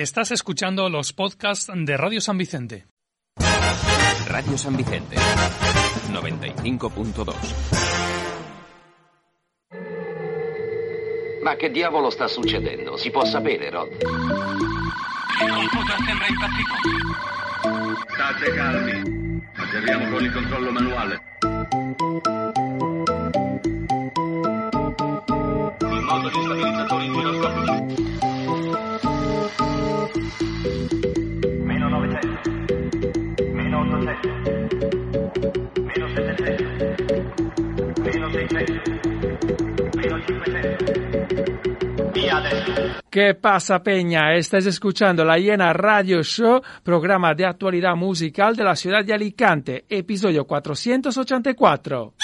Estás escuchando los podcasts de Radio San Vicente. Radio San Vicente 95.2 Ma che diavolo sta succedendo? Si può sapere, Rod? Il computer sembra impazzito. State calmi. Atterriamo con il controllo manuale. Il modo di stabilizzatori giroscopici. ¿Qué pasa, Peña? Estás escuchando La Hiena Radio Show, programa de actualidad musical de la ciudad de Alicante, episodio 484.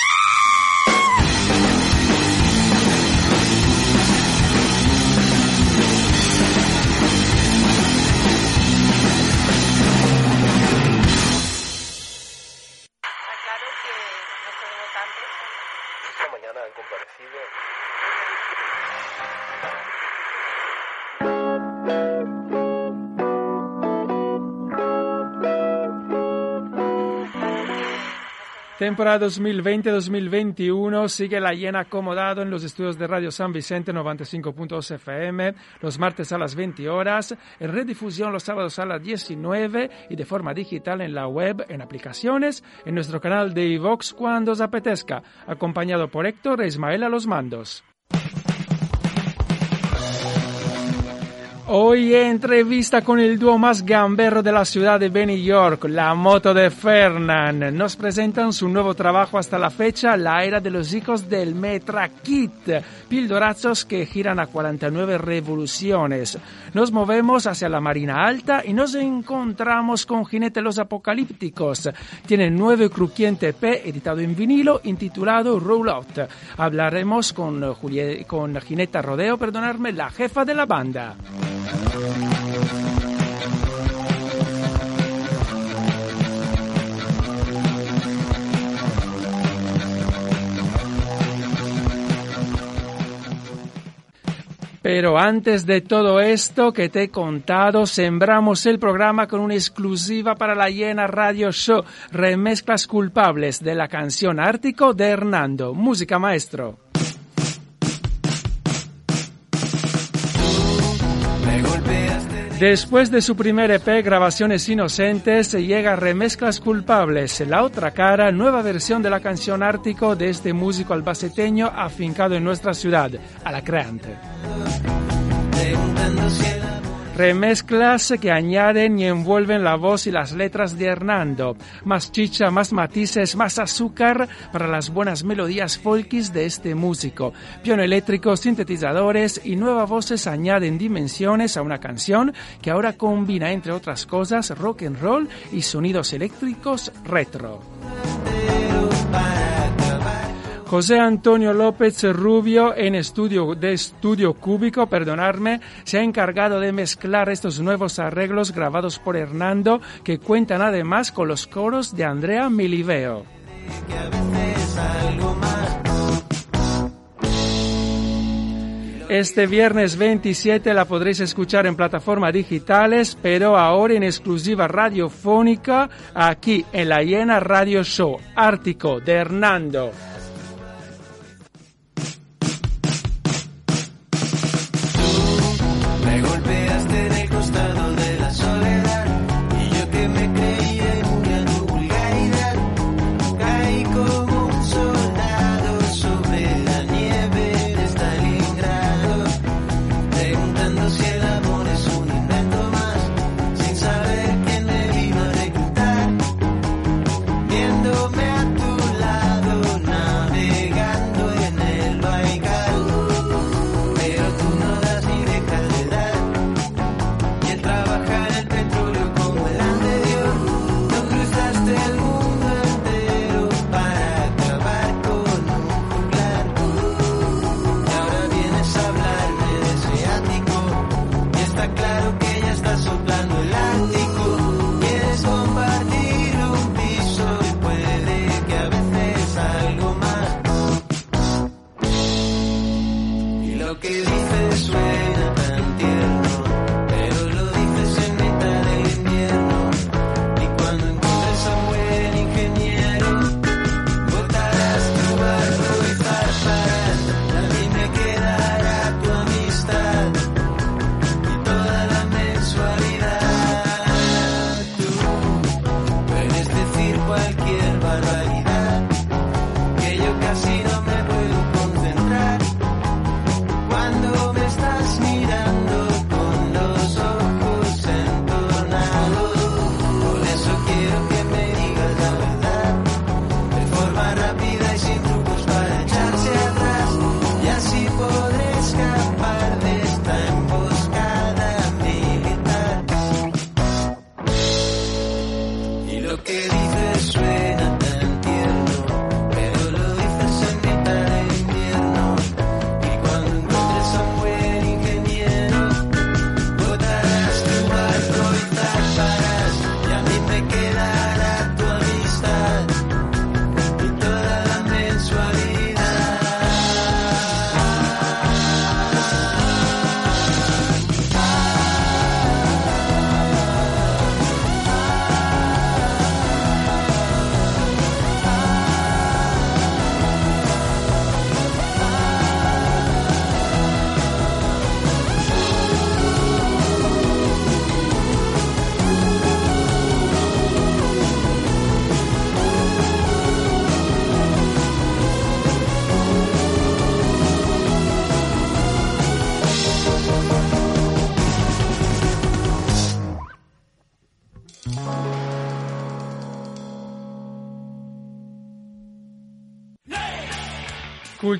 Temporada 2020-2021 sigue la llena acomodado en los estudios de Radio San Vicente 95.2 FM los martes a las 20 horas, en redifusión los sábados a las 19 y de forma digital en la web, en aplicaciones, en nuestro canal de iVox cuando os apetezca, acompañado por Héctor e Ismael a los mandos. Hoy entrevista con el dúo más gamberro de la ciudad de Benny York, la moto de Fernan. Nos presentan su nuevo trabajo hasta la fecha, La era de los hijos del Metrakit, pildorazos que giran a 49 revoluciones. Nos movemos hacia la Marina Alta y nos encontramos con Jinete los Apocalípticos. Tienen nuevo crujiente P editado en vinilo intitulado Roll Out. Hablaremos con, Julie- con Gineta Rodeo, perdonarme, la jefa de la banda. Pero antes de todo esto que te he contado, sembramos el programa con una exclusiva para la Llena Radio Show, remezclas culpables de la canción Ártico de Hernando. Música maestro. Después de su primer EP, Grabaciones Inocentes, llega Remezclas Culpables, la otra cara, nueva versión de la canción Ártico de este músico albaceteño afincado en nuestra ciudad, Alacreante. Remezclas que añaden y envuelven la voz y las letras de Hernando. Más chicha, más matices, más azúcar para las buenas melodías folkis de este músico. Piano eléctrico, sintetizadores y nuevas voces añaden dimensiones a una canción que ahora combina, entre otras cosas, rock and roll y sonidos eléctricos retro. José Antonio López Rubio en estudio de Estudio Cúbico, perdonarme, se ha encargado de mezclar estos nuevos arreglos grabados por Hernando que cuentan además con los coros de Andrea Miliveo. Este viernes 27 la podréis escuchar en plataformas digitales, pero ahora en exclusiva radiofónica aquí en la Hiena Radio Show, Ártico de Hernando.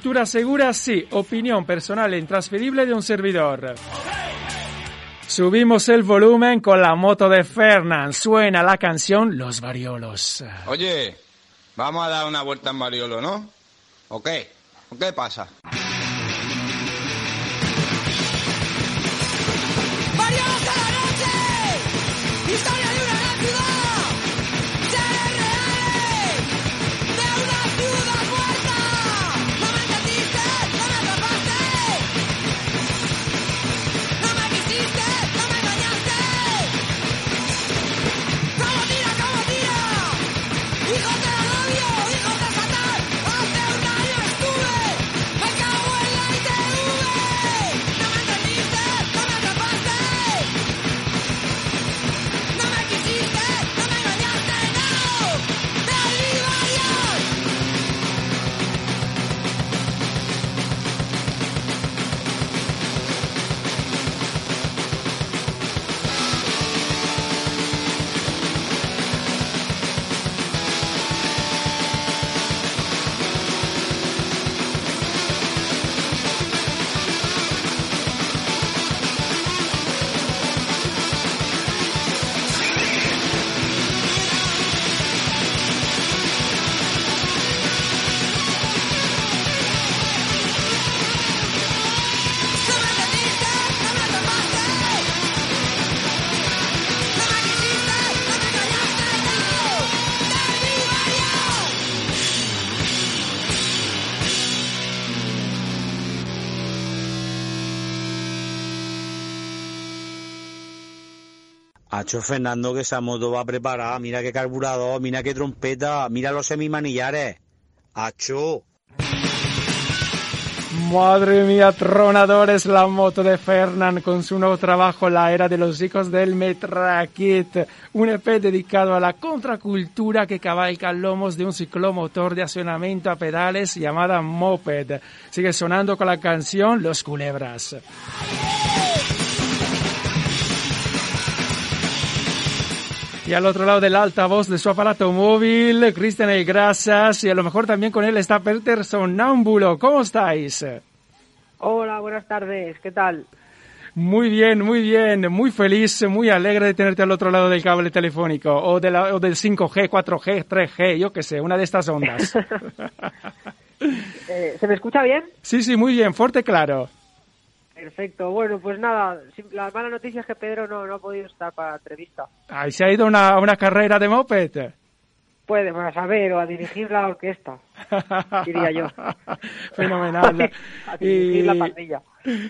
Cultura segura, sí. Opinión personal e intransferible de un servidor. Subimos el volumen con la moto de Fernán. Suena la canción Los Variolos. Oye, vamos a dar una vuelta en Mariolo, ¿no? ¿O qué? ¿O qué pasa? Fernando que esa moto va preparada, mira qué carburador, mira qué trompeta, mira los semimanillares. Hacho. Madre mía, tronadores, la moto de Fernán con su nuevo trabajo La Era de los Hijos del Metrakit, un EP dedicado a la contracultura que cabalga lomos de un ciclomotor de accionamiento a pedales llamada Moped. Sigue sonando con la canción Los Culebras. Y al otro lado del altavoz de su aparato móvil, Cristian El Grasas, y a lo mejor también con él está Peter Sonámbulo. ¿Cómo estáis? Hola, buenas tardes, ¿qué tal? Muy bien, muy bien, muy feliz, muy alegre de tenerte al otro lado del cable telefónico, o, de la- o del 5G, 4G, 3G, yo qué sé, una de estas ondas. Eh, ¿Se me escucha bien? sí, sí, muy bien, fuerte, claro. Perfecto, bueno, pues nada, la mala noticia es que Pedro no, no ha podido estar para la entrevista. Ahí se ha ido una, a una carrera de moped. Puede, pues, a saber, o a dirigir la orquesta, diría yo. Fenomenal. A dirigir la Y- pandilla.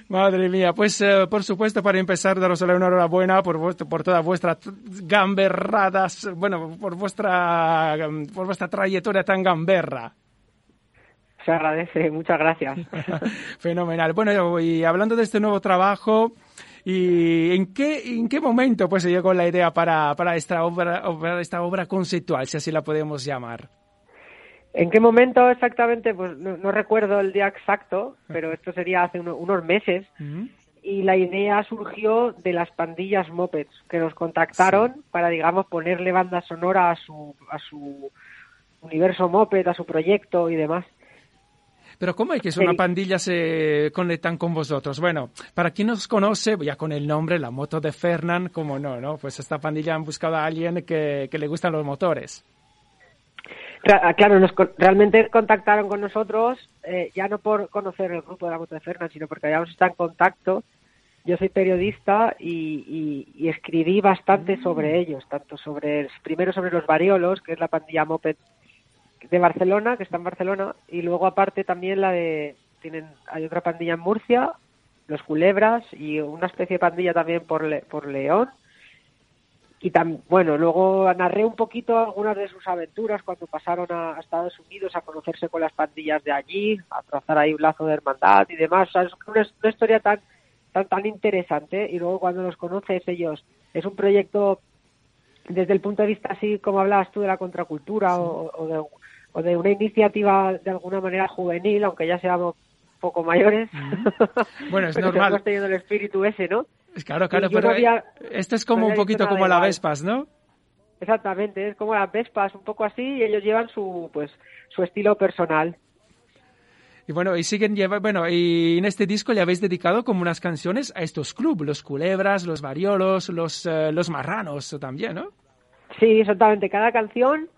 Madre mía, pues eh, por supuesto para empezar daros la enhorabuena por vuestro, por todas vuestras gamberradas, bueno, por vuestra por vuestra trayectoria tan gamberra. Se agradece, muchas gracias. Fenomenal. Bueno, y hablando de este nuevo trabajo, ¿y en qué en qué momento pues se llegó la idea para, para esta obra, obra- esta obra conceptual, si así la podemos llamar? ¿En qué momento exactamente? Pues no, no recuerdo el día exacto, pero esto sería hace uno- unos meses. y la idea surgió de las pandillas mopeds que nos contactaron para digamos ponerle banda sonora a su a su universo moped a su proyecto y demás Pero ¿cómo es que es Sí. una pandilla se conectan con vosotros? Bueno, para quien nos conoce, ya con el nombre, la moto de Fernán, como no, ¿no? Pues esta pandilla han buscado a alguien que, que le gustan los motores. Ah, claro nos realmente contactaron con nosotros eh, ya no por conocer el grupo de la moto de Fernan sino porque habíamos estado en contacto yo soy periodista y, y- y escribí bastante sobre ellos tanto sobre primero sobre los variolos que es la pandilla moped de Barcelona, que está en Barcelona, y luego aparte también la de tienen hay otra pandilla en Murcia, los Culebras y una especie de pandilla también por Le- por León. Y tam, bueno, luego narré un poquito algunas de sus aventuras cuando pasaron a, Estados Unidos a conocerse con las pandillas de allí, a trazar ahí un lazo de hermandad y demás. O sea, es una, una historia tan, tan tan interesante y luego cuando los conoces ellos es un proyecto desde el punto de vista así como hablabas tú de la contracultura o, o de, o de una iniciativa de alguna manera juvenil, aunque ya seamos poco mayores. Bueno, es normal. teniendo el espíritu ese, ¿no? Claro, claro, pero no había- esto es no como un poquito como la. Vespas, ¿no? Exactamente, es como las Vespas, un poco así, y ellos llevan su pues su estilo personal. Y bueno, y siguen lleva, bueno, y en este disco le habéis dedicado como unas canciones a estos clubes, los culebras, los variolos, los, eh, los marranos también, ¿no? Sí, exactamente. Cada canción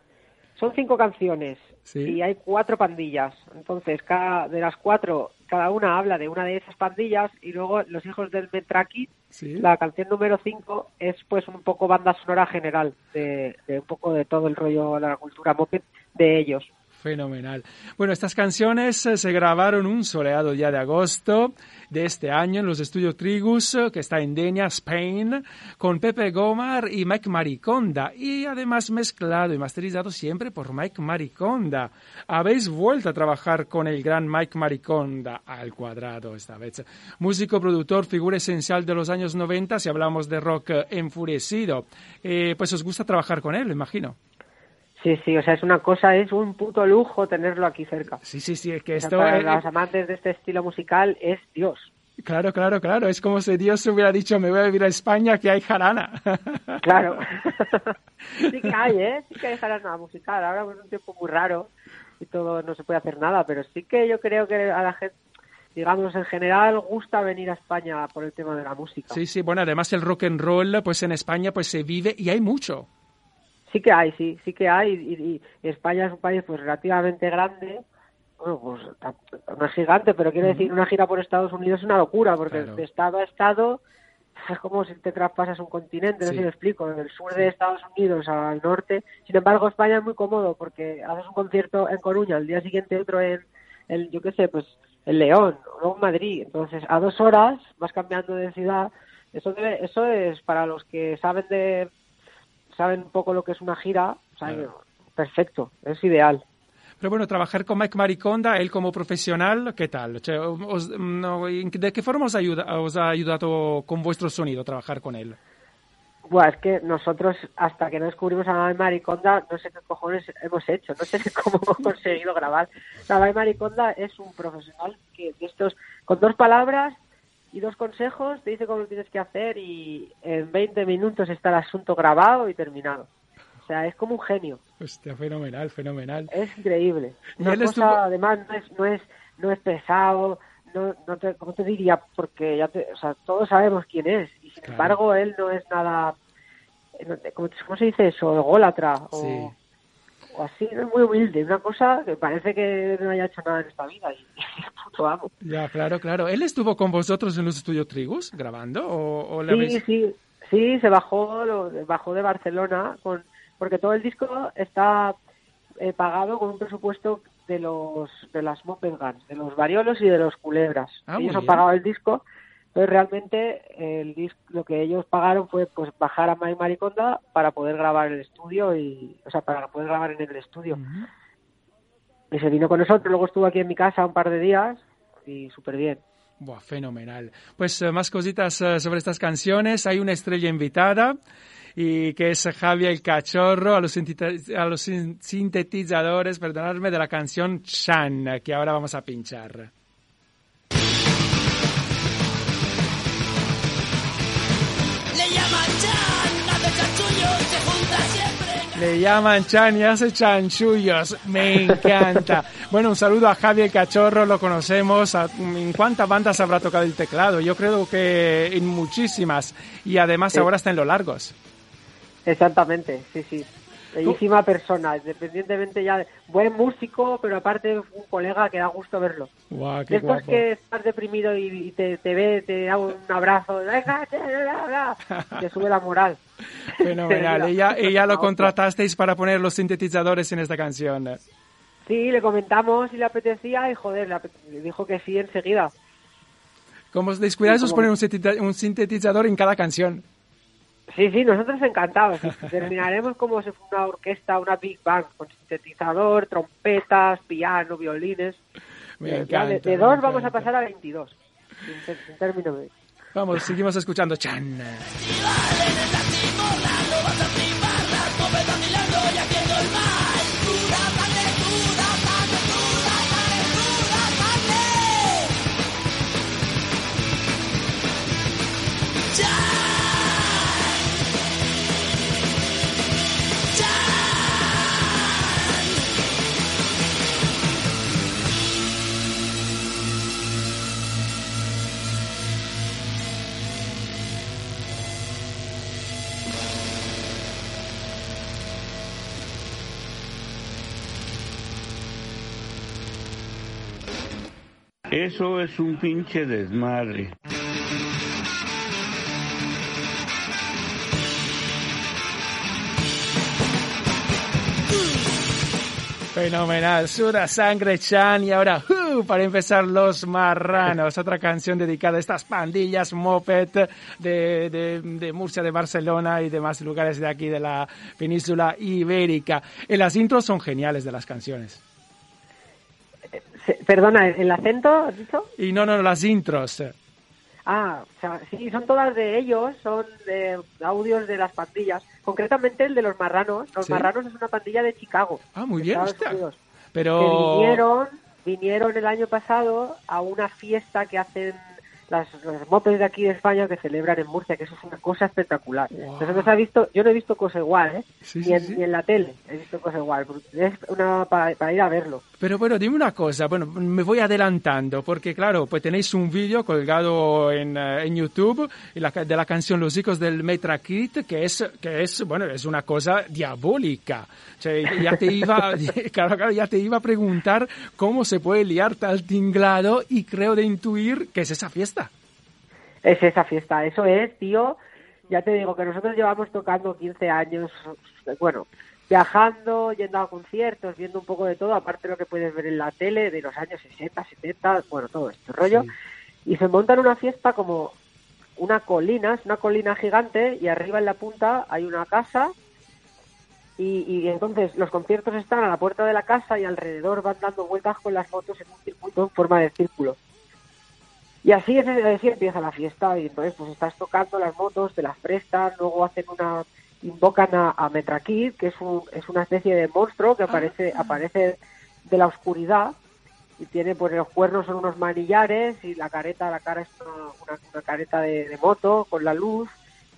son cinco canciones Sí. y hay cuatro pandillas. Entonces, cada de las cuatro, cada una habla de una de esas pandillas y luego Los hijos del Metraki, Sí. la canción número cinco es pues un poco banda sonora general de, de un poco de todo el rollo, la cultura moped de ellos. Fenomenal. Bueno, estas canciones eh, se grabaron un soleado día de agosto de este año en los estudios Trigus, eh, que está en Denia, Spain, con Pepe Gomar y Mike Mariconda, y además mezclado y masterizado siempre por Mike Mariconda. Habéis vuelto a trabajar con el gran Mike Mariconda al cuadrado esta vez. Músico, productor, figura esencial de los años 90, si hablamos de rock eh, enfurecido. Pues os gusta trabajar con él, imagino. Sí, sí, o sea, es una cosa, es un puto lujo tenerlo aquí cerca. Sí, sí, sí, es que O sea, esto... para los amantes de este estilo musical es Dios. Claro, claro, claro. Es como si Dios hubiera dicho, me voy a vivir a España, que hay jarana. Claro. sí que hay, ¿eh? Sí que hay jarana musical. Ahora es un tiempo muy raro y todo no se puede hacer nada, pero sí que yo creo que a la gente, digamos, en general gusta venir a España por el tema de la música. Sí, sí, bueno, además el rock and roll, pues en España pues se vive y hay mucho. Sí que hay, sí, sí que hay. Y, España es un país pues relativamente grande. Bueno, pues no es gigante, pero quiero decir, una gira por Estados Unidos es una locura, porque Claro. de estado a estado es como si te traspasas un continente, no Sí. sé si me explico, del sur de Estados Unidos al norte. Sin embargo, España es muy cómodo porque haces un concierto en Coruña, al día siguiente otro en, en yo qué sé, pues en León, o luego en Madrid. Entonces, a dos horas vas cambiando de ciudad. Eso, debe- eso es para los que saben de saben un poco lo que es una gira, o sea, Claro. perfecto, es ideal. Pero bueno, trabajar con Mike Mariconda, él como profesional, ¿qué tal? Cioè, os- no, ¿De qué forma os, ayuda, os ha ayudado con vuestro sonido trabajar con él? Buah, es que nosotros, hasta que no descubrimos a Mike Mariconda, no sé qué cojones hemos hecho, no sé cómo hemos conseguido grabar. La Mike Mariconda es un profesional que de estos, con dos palabras y dos consejos, te dice cómo lo tienes que hacer y en 20 minutos está el asunto grabado y terminado. O sea, es como un genio. Hostia, fenomenal, fenomenal. Es increíble. Y Una él cosa, estuvo- además, no es, no es, no es pesado, no, no te, ¿cómo te diría? Porque ya te, o sea, todos sabemos quién es. Y sin Claro. embargo, él no es nada, eh, ¿cómo, se dice eso? Ególatra. O, Sí. o así, no es muy humilde. Una cosa que parece que no haya hecho nada en esta vida. Y, es puto amo. Ya, claro, claro. ¿Él estuvo con vosotros en los estudios Trigus grabando? ¿O, o le Sí, habéis- sí, sí, se bajó, lo, bajó de Barcelona con, porque todo el disco está eh, pagado con un presupuesto de los de las Moped Guns, de los variolos y de los culebras. Ah, ellos han pagado el disco, pero realmente el disco, lo que ellos pagaron fue pues bajar a Mike Mariconda para poder grabar el estudio y, o sea, para poder grabar en el estudio. Y se vino con nosotros, luego estuvo aquí en mi casa un par de días y súper bien. Buah, fenomenal. Pues eh, más cositas eh, sobre estas canciones. Hay una estrella invitada y que es Javier el Cachorro a los, a los sin- sintetizadores, perdonadme, de la canción Chan, que ahora vamos a pinchar. Le llaman Chan y hace chanchullos. Me encanta. Bueno, un saludo a Javier Cachorro, lo conocemos. ¿En cuántas bandas habrá tocado el teclado? Yo creo que en muchísimas. Y además ahora está en los largos. Exactamente, sí, sí. Bellísima persona, independientemente ya de buen músico, pero aparte un colega que da gusto verlo. Guau, qué estos guapo. que estás deprimido y, y te, te ve, te da un abrazo, te, y sube la moral. Fenomenal. Ella, ella lo contratasteis para poner los sintetizadores en esta canción. Sí, le comentamos si le apetecía y joder, le, dijo que sí enseguida. Como os descuidáis, Sí, os como- ponen sintetiza- un sintetizador en cada canción. Sí, sí, nosotros encantados. Terminaremos como si fuera una orquesta, una big band, con sintetizador, trompetas, piano, violines. Me de, de me dos vamos a pasar a 22. Sin, ter- sin término medio. Vamos, seguimos escuchando Chan. Eso es un pinche desmadre. Fenomenal, Suda Sangre Chan y ahora para empezar Los Marranos, otra canción dedicada a estas pandillas moped de, de, de Murcia, de Barcelona y demás lugares de aquí de la península ibérica. Y las intros son geniales de las canciones. Perdona, ¿el acento has dicho? Y no, no, las intros. Ah, o sea, sí, son todas de ellos, son de audios de las pandillas. Concretamente el de los marranos. Los Sí. marranos es una pandilla de Chicago. Ah, muy bien. Unidos, que Pero... vinieron, vinieron el año pasado a una fiesta que hacen las, los mopeds de aquí de España que celebran en Murcia, que eso es una cosa espectacular. Nosotros ha visto, yo no he visto cosa igual, ¿eh? Sí, ni, sí, en, sí. ni en la tele he visto cosa igual. Es una para, para ir a verlo. Pero bueno, dime una cosa, bueno, me voy adelantando, porque claro, pues tenéis un vídeo colgado en, eh, en YouTube de la canción Los hijos del Metra Kit, que es, que es, bueno, es una cosa diabólica. Cioè, ya te iba, claro, claro, ya te iba a preguntar cómo se puede liar tal tinglado y creo de intuir que es esa fiesta. Es esa fiesta, eso es, tío. Ya te digo que nosotros llevamos tocando 15 años, bueno, viajando, yendo a conciertos, viendo un poco de todo, aparte de lo que puedes ver en la tele de los años 60, 70, bueno, todo este rollo. Y se monta en una fiesta como una colina, es una colina gigante y arriba en la punta hay una casa y, y entonces los conciertos están a la puerta de la casa y alrededor van dando vueltas con las motos en un circuito en forma de círculo. Y así, es, así empieza la fiesta y entonces pues estás tocando las motos, te las prestan, luego hacen una invocan a, a Metrakid, que es, un, es una especie de monstruo que aparece aparece de la oscuridad y tiene pues los cuernos son unos manillares y la careta la cara es una, una- una careta de, de moto con la luz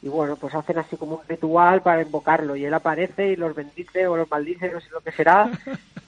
y bueno pues hacen así como un ritual para invocarlo y él aparece y los bendice o los maldice no sé lo que será.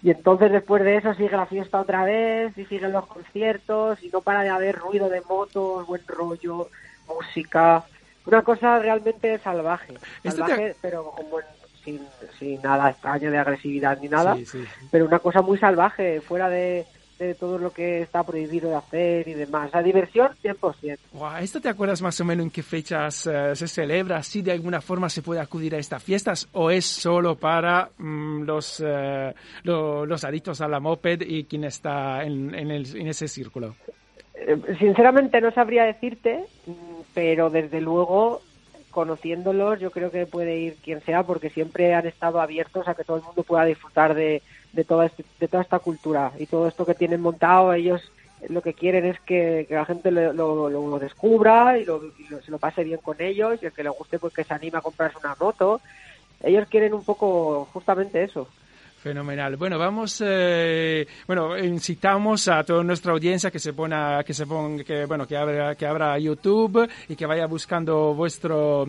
Y entonces después de eso sigue la fiesta otra vez y siguen los conciertos y no para de haber ruido de motos buen rollo música. Una cosa realmente salvaje. Te- salvaje pero como en- sin, sin nada extraño de agresividad ni nada Sí, sí. pero una cosa muy salvaje, fuera de, de todo lo que está prohibido de hacer y demás. La diversión, 100%. Guau, ¿Esto te acuerdas más o menos en qué fechas eh, se celebra? ¿Si de alguna forma se puede acudir a estas fiestas o es solo para mm, los, eh, lo- los adictos a la moped y quien está en, en el- en ese círculo? Eh, Sinceramente no sabría decirte, mm, pero desde luego, conociéndolos, yo creo que puede ir quien sea, porque siempre han estado abiertos a que todo el mundo pueda disfrutar de, de, toda, este- de toda esta cultura y todo esto que tienen montado. Ellos lo que quieren es que, la gente lo, lo- lo descubra y, lo, y se lo pase bien con ellos y el que le guste pues que se anime a comprarse una moto. Ellos quieren un poco justamente eso. Fenomenal. Bueno, vamos, eh, bueno, incitamos a toda nuestra audiencia que se ponga, que se ponga, que bueno, que abra, que abra YouTube y que vaya buscando vuestro,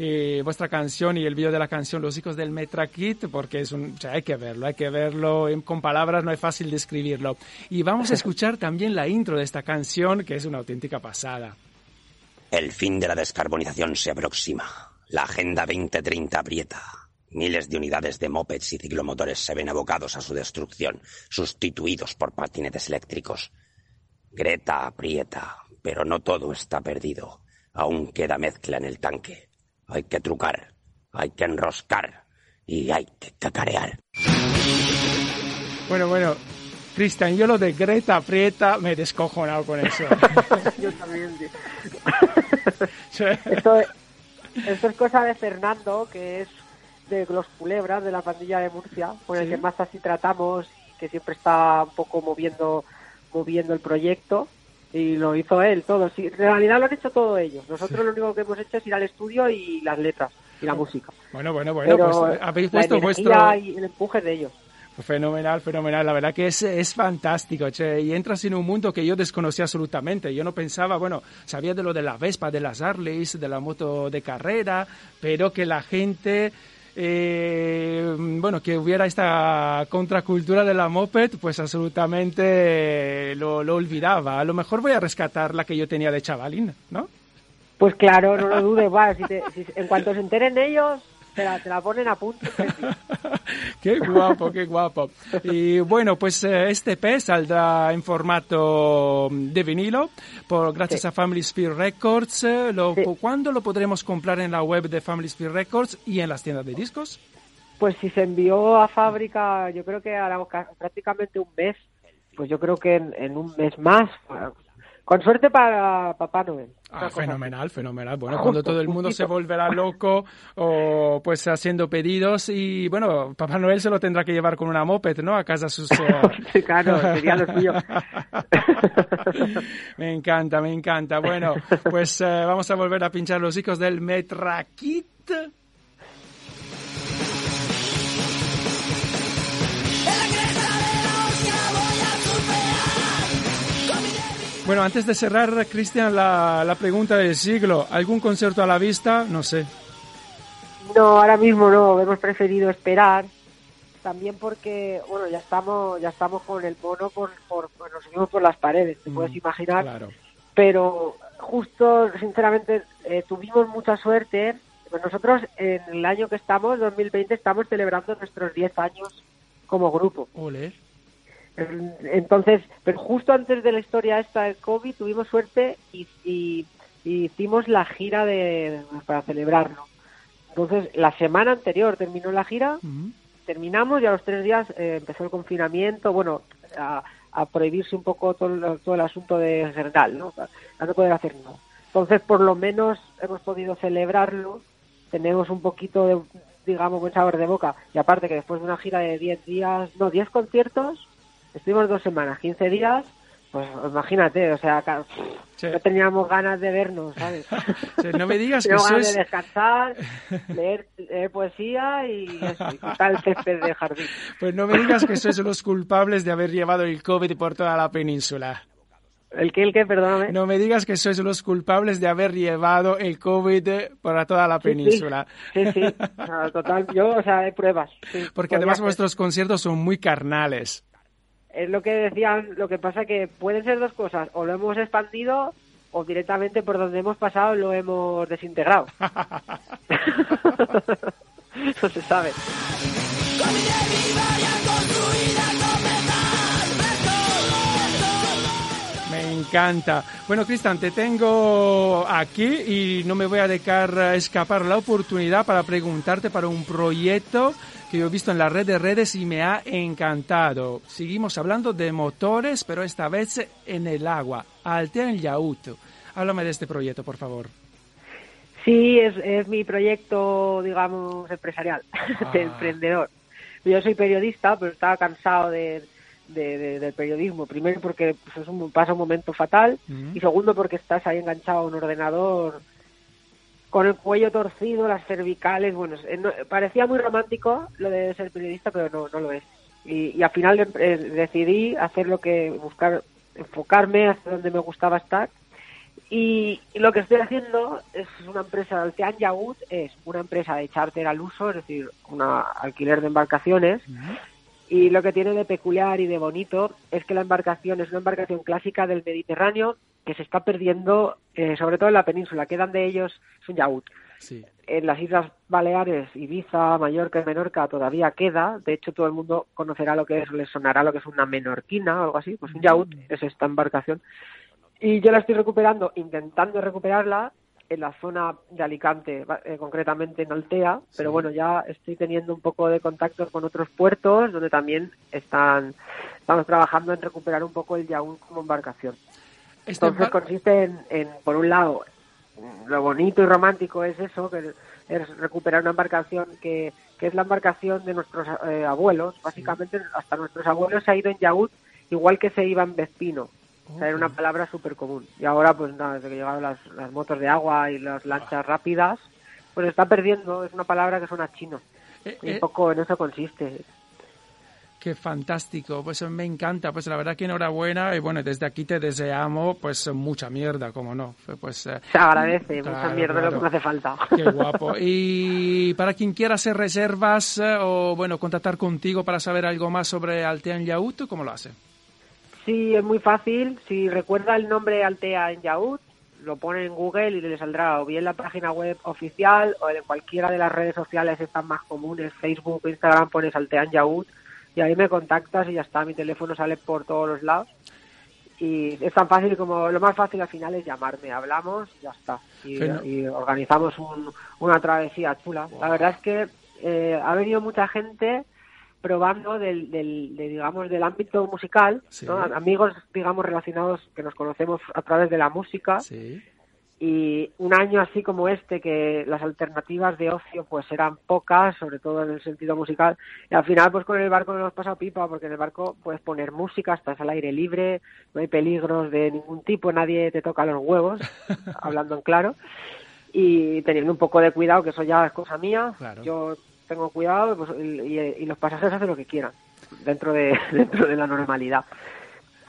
eh, vuestra canción y el vídeo de la canción Los hijos del Metrakit, porque es un, o sea, hay que verlo, hay que verlo, con palabras no es fácil describirlo. Y vamos a escuchar también la intro de esta canción, que es una auténtica pasada. El fin de la descarbonización se aproxima. La Agenda 2030 aprieta. Miles de unidades de mopeds y ciclomotores se ven abocados a su destrucción, sustituidos por patinetes eléctricos. Greta aprieta, pero no todo está perdido. Aún queda mezcla en el tanque. Hay que trucar, hay que enroscar y hay que cacarear. Bueno, bueno, Cristian, yo lo de Greta Prieta me he descojonado con eso. Yo también. esto, esto es cosa de Fernando, que es de los culebras de la pandilla de Murcia, con el que más así tratamos y que siempre está un poco moviendo, moviendo el proyecto. Y lo hizo él todo. Sí, en realidad lo han hecho todos ellos. Nosotros lo único que hemos hecho es ir al estudio y las letras y la música. Bueno, bueno, bueno, Pero pues habéis la puesto vuestro... y el empuje de ellos. Fenomenal, fenomenal. La verdad que es, es fantástico. che, Y entras en un mundo que yo desconocía absolutamente. Yo no pensaba, bueno, sabía de lo de la Vespa, de las Harleys, de la moto de carrera, pero que la gente, eh, bueno, que hubiera esta contracultura de la moped, pues absolutamente lo, olvidaba. A lo mejor voy a rescatar la que yo tenía de chavalín, ¿no? Pues claro, no lo dudes. va, si te- si- en cuanto se enteren ellos, te la, te la ponen a punto. qué guapo, qué guapo. Y bueno, pues eh, este EP saldrá en formato de vinilo, por, gracias Sí. a Family Spear Records. Eh, Lo, Sí. ¿Cuándo lo podremos comprar en la web de Family Spear Records y en las tiendas de discos? Pues si se envió a fábrica, yo creo que hará ca- prácticamente un mes, pues yo creo que en, en un mes más, con suerte para Papá Noel. Ah, Una cosa fenomenal, fenomenal. Bueno, cuando todo el mundo se volverá loco o pues haciendo pedidos y bueno, Papá Noel se lo tendrá que llevar con una moped, ¿no? A casa sus... Sí, claro, sería lo suyo. me encanta, me encanta. Bueno, pues eh, vamos a volver a pinchar los hijos del Metrakit. Bueno, antes de cerrar, Cristian, la, la pregunta del siglo. ¿Algún concierto a la vista? No sé. No, ahora mismo no, hemos preferido esperar. También porque, bueno, ya estamos ya estamos con el mono por, por, nos subimos por las paredes, te puedes imaginar. Claro. Pero justo, sinceramente, eh, tuvimos mucha suerte. Nosotros en el año que estamos, 2020, estamos celebrando nuestros 10 años como grupo. Ole. Entonces, pero justo antes de la historia esta del COVID tuvimos suerte y, y- y hicimos la gira de para celebrarlo. Entonces, la semana anterior terminó la gira, terminamos y a los tres días eh, empezó el confinamiento, bueno, a, a prohibirse un poco todo, el- todo el asunto de general, ¿no? A no poder hacer nada. Entonces, por lo menos hemos podido celebrarlo, tenemos un poquito de, digamos, buen sabor de boca. Y aparte que después de una gira de 10 días, no, 10 conciertos, estuvimos dos semanas, 15 días, pues imagínate, o sea, no teníamos ganas de vernos, ¿sabes? Sí, no me digas que ganas sois... de descansar, leer, leer poesía y y el césped del jardín. Pues no me digas que sois los culpables de haber llevado el COVID por toda la península. ¿El qué, el qué? Perdóname. No me digas que sois los culpables de haber llevado el COVID por toda la sí. península. Sí, sí, total, yo, o sea, hay pruebas. Porque además ser. vuestros conciertos son muy carnales. Es lo que decían, lo que pasa que pueden ser dos cosas, o lo hemos expandido o directamente por donde hemos pasado lo hemos desintegrado. no se sabe. Me encanta. Bueno, Cristian, te tengo aquí y no me voy a dejar escapar la oportunidad para preguntarte para un proyecto que yo he visto en la red de redes y me ha encantado. Seguimos hablando de motores, pero esta vez en el agua. Altea en Yaut. Háblame de este proyecto, por favor. Sí, es, es mi proyecto, digamos, empresarial, de emprendedor. Yo soy periodista, pero estaba cansado de, de- de- del periodismo. Primero porque pues, es un, pasa un momento fatal y segundo porque estás ahí enganchado a un ordenador con el cuello torcido, las cervicales. Bueno, no- parecía muy romántico lo de ser periodista, pero no, no lo es. Y, y al final eh, decidí hacer lo que buscar, enfocarme hacia donde me gustaba estar y, y lo que estoy haciendo es una empresa, Altean Yagut es una empresa de charter al uso, es decir, una alquiler de embarcaciones. Y lo que tiene de peculiar y de bonito es que la embarcación es una embarcación clásica del Mediterráneo que se está perdiendo, eh, sobre todo en la península. Quedan de ellos, es un yaut. Sí. En las Islas Baleares, Ibiza, Mallorca y Menorca todavía queda. De hecho, todo el mundo conocerá lo que es, le sonará lo que es una menorquina o algo así. Pues un yaut es esta embarcación. Y yo la estoy recuperando, intentando recuperarla en la zona de Alicante, eh, concretamente en Altea, pero bueno, ya estoy teniendo un poco de contacto con otros puertos donde también están estamos trabajando en recuperar un poco el yaún como embarcación. Este Entonces consiste en, en, por un lado, lo bonito y romántico es eso, que es recuperar una embarcación que, que es la embarcación de nuestros eh, abuelos. Básicamente, hasta nuestros abuelos se ha ido en Yaúd igual que se iba en Vespino. O sea, era una palabra súper común. Y ahora, pues nada, desde que llegaron las, las motos de agua y las lanchas rápidas, pues está perdiendo. Es una palabra que suena chino. Y eh. un poco en eso consiste. Qué fantástico, pues me encanta, pues la verdad que enhorabuena y bueno, desde aquí te deseamos pues mucha mierda, como no, pues eh, Se agradece, mucha claro, mierda lo que me hace falta. Qué guapo. Y para quien quiera hacer reservas eh, o bueno, contactar contigo para saber algo más sobre Altean Yaut, ¿cómo lo hace? Sí, es muy fácil. Si recuerda el nombre Altea en Yaut, lo ponen en Google y le saldrá o bien la página web oficial o en cualquiera de las redes sociales estas más comunes, Facebook, Instagram, pones Altean Yaúd y ahí me contactas y ya está, mi teléfono sale por todos los lados. Y es tan fácil como, lo más fácil al final es llamarme, hablamos, ya está. Y, y organizamos un- una travesía chula. La verdad es que eh, ha venido mucha gente probando del, del, de, digamos, del ámbito musical, Sí. ¿no? amigos, digamos, relacionados que nos conocemos a través de la música. Sí. Y un año así como este, que las alternativas de ocio pues eran pocas, sobre todo en el sentido musical, y al final pues con el barco nos hemos pasado pipa, porque en el barco puedes poner música, estás al aire libre, no hay peligros de ningún tipo, nadie te toca los huevos, hablando en claro, y teniendo un poco de cuidado, que eso ya es cosa mía, Claro. yo tengo cuidado pues, y, los pasajeros hacen lo que quieran, dentro de, dentro de la normalidad.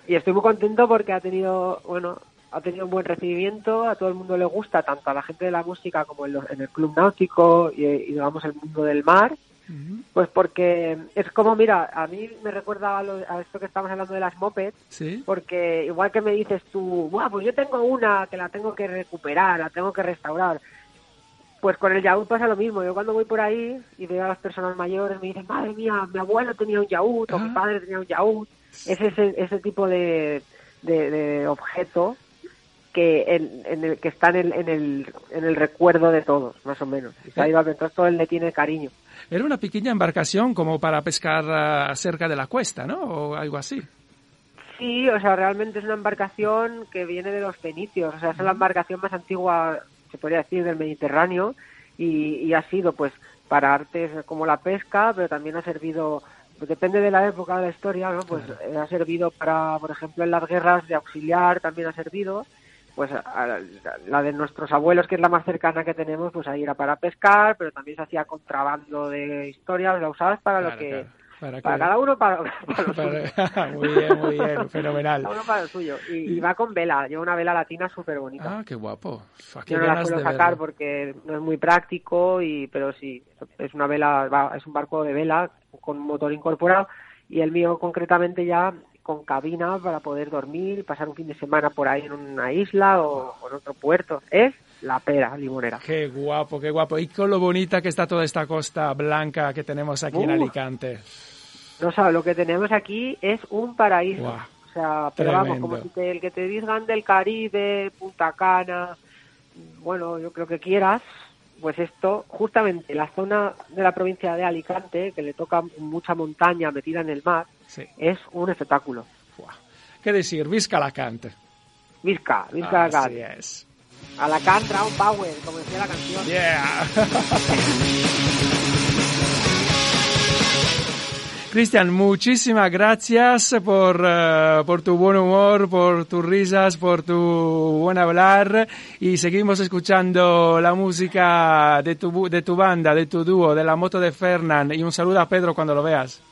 Y estoy muy contento porque ha tenido, bueno, ha tenido un buen recibimiento, a todo el mundo le gusta, tanto a la gente de la música como en, los- en el club náutico y, y, digamos el mundo del mar, pues porque es como, mira, a mí me recuerda a, lo- a esto que estamos hablando de las mopeds, Sí. porque igual que me dices tú, Buah, pues yo tengo una que la tengo que recuperar, la tengo que restaurar. Pues con el yaúd pasa lo mismo. Yo cuando voy por ahí y veo a las personas mayores me dicen, madre mía, mi abuelo tenía un yaúd o mi padre tenía un yaúd. Es ese, ese tipo de, de, de objeto que en, en el que está en el, en, el, en el recuerdo de todos, más o menos. Y se ha ido a- entonces todo él le tiene cariño. Era una pequeña embarcación como para pescar ah, cerca de la cuesta, ¿no? O algo así. Sí, o sea, realmente es una embarcación que viene de los fenicios, o sea, es la embarcación más antigua, se podría decir, del Mediterráneo y, y ha sido, pues, para artes como la pesca, pero también ha servido, pues, depende de la época de la historia, ¿no? Pues eh, ha servido para, por ejemplo, en las guerras de auxiliar también ha servido, pues a- a- la de nuestros abuelos, que es la más cercana que tenemos, pues ahí era para pescar, pero también se hacía contrabando de historias, la usabas para lo que... claro. Para cada uno para, para lo suyo. Para- muy bien, muy bien, fenomenal. Cada uno para el suyo. Y, y va con vela, lleva una vela latina súper bonita. Ah, qué guapo. Qué Yo no la suelo sacar porque no es muy práctico, y pero sí, es una vela, va- es un barco de vela con motor incorporado y el mío concretamente ya con cabina para poder dormir pasar un fin de semana por ahí en una isla o, o en otro puerto. Es la pera limonera. Qué guapo, qué guapo. Y con lo bonita que está toda esta costa blanca que tenemos aquí en. Alicante. No sabes, lo que tenemos aquí es un paraíso. O sea, pero vamos, como si te- el que te digan del Caribe, Punta Cana, bueno, yo creo que quieras, pues esto, justamente la zona de la provincia de Alicante, que le toca mucha montaña metida en el mar, Sí. es un espectáculo. ¿Qué decir? Visca Alacante. Visca, Visca Así Alacante. es. Alacant Round Power, como decía la canción. Cristian, muchísimas gracias por, eh, por tu buen humor, por tus risas, por tu buen hablar y seguimos escuchando la música de tu, de tu banda, de tu dúo, de la moto de Fernán y un saludo a Pedro cuando lo veas.